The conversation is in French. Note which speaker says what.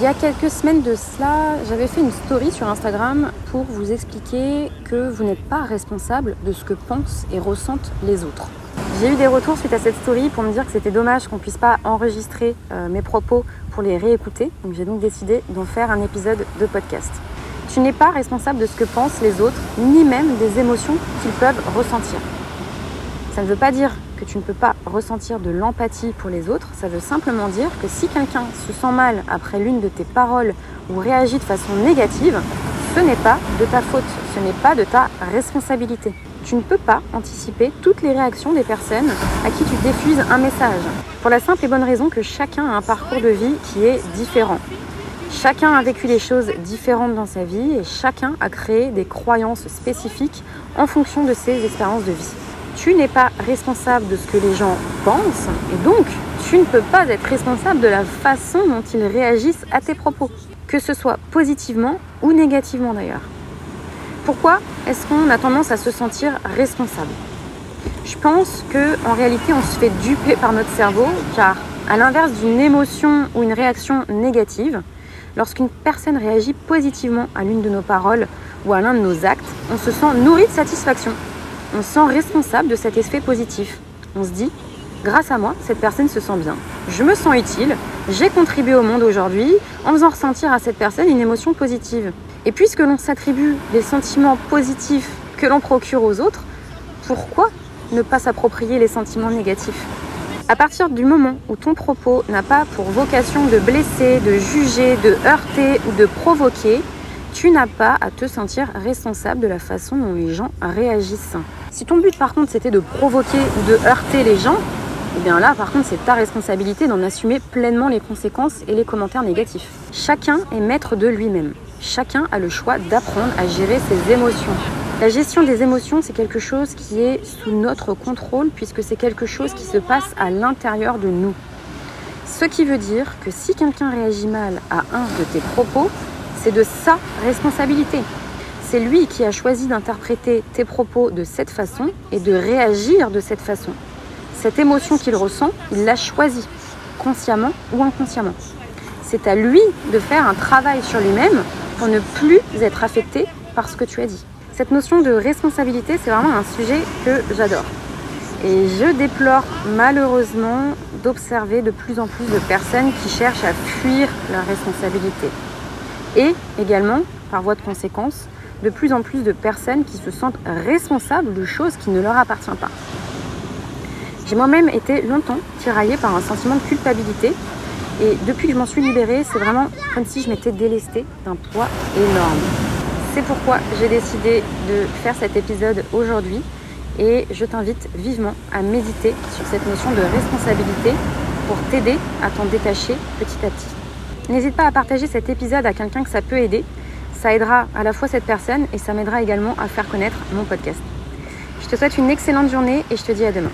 Speaker 1: Il y a quelques semaines de cela, j'avais fait une story sur Instagram pour vous expliquer que vous n'êtes pas responsable de ce que pensent et ressentent les autres. J'ai eu des retours suite à cette story pour me dire que c'était dommage qu'on puisse pas enregistrer euh, mes propos pour les réécouter. Donc j'ai donc décidé d'en faire un épisode de podcast. Tu n'es pas responsable de ce que pensent les autres, ni même des émotions qu'ils peuvent ressentir. Ça ne veut pas dire que tu ne peux pas ressentir de l'empathie pour les autres, ça veut simplement dire que si quelqu'un se sent mal après l'une de tes paroles ou réagit de façon négative, ce n'est pas de ta faute, ce n'est pas de ta responsabilité. Tu ne peux pas anticiper toutes les réactions des personnes à qui tu diffuses un message. Pour la simple et bonne raison que chacun a un parcours de vie qui est différent. Chacun a vécu des choses différentes dans sa vie et chacun a créé des croyances spécifiques en fonction de ses expériences de vie tu n'es pas responsable de ce que les gens pensent et donc tu ne peux pas être responsable de la façon dont ils réagissent à tes propos, que ce soit positivement ou négativement d'ailleurs. Pourquoi est-ce qu'on a tendance à se sentir responsable? Je pense que en réalité on se fait duper par notre cerveau car à l'inverse d'une émotion ou une réaction négative, lorsqu'une personne réagit positivement à l'une de nos paroles ou à l'un de nos actes, on se sent nourri de satisfaction on se sent responsable de cet effet positif. On se dit, grâce à moi, cette personne se sent bien. Je me sens utile, j'ai contribué au monde aujourd'hui en faisant ressentir à cette personne une émotion positive. Et puisque l'on s'attribue des sentiments positifs que l'on procure aux autres, pourquoi ne pas s'approprier les sentiments négatifs? À partir du moment où ton propos n'a pas pour vocation de blesser, de juger, de heurter ou de provoquer, tu n'as pas à te sentir responsable de la façon dont les gens réagissent. Si ton but par contre c'était de provoquer ou de heurter les gens, eh bien là par contre c'est ta responsabilité d'en assumer pleinement les conséquences et les commentaires négatifs. Chacun est maître de lui-même. Chacun a le choix d'apprendre à gérer ses émotions. La gestion des émotions, c'est quelque chose qui est sous notre contrôle puisque c'est quelque chose qui se passe à l'intérieur de nous. Ce qui veut dire que si quelqu'un réagit mal à un de tes propos, c'est de sa responsabilité. C'est lui qui a choisi d'interpréter tes propos de cette façon et de réagir de cette façon. Cette émotion qu'il ressent, il l'a choisie, consciemment ou inconsciemment. C'est à lui de faire un travail sur lui-même pour ne plus être affecté par ce que tu as dit. Cette notion de responsabilité, c'est vraiment un sujet que j'adore. Et je déplore malheureusement d'observer de plus en plus de personnes qui cherchent à fuir leur responsabilité et également, par voie de conséquence, de plus en plus de personnes qui se sentent responsables de choses qui ne leur appartiennent pas. J'ai moi-même été longtemps tiraillée par un sentiment de culpabilité et depuis que je m'en suis libérée, c'est vraiment comme si je m'étais délestée d'un poids énorme. C'est pourquoi j'ai décidé de faire cet épisode aujourd'hui et je t'invite vivement à méditer sur cette notion de responsabilité pour t'aider à t'en détacher petit à petit. N'hésite pas à partager cet épisode à quelqu'un que ça peut aider. Ça aidera à la fois cette personne et ça m'aidera également à faire connaître mon podcast. Je te souhaite une excellente journée et je te dis à demain.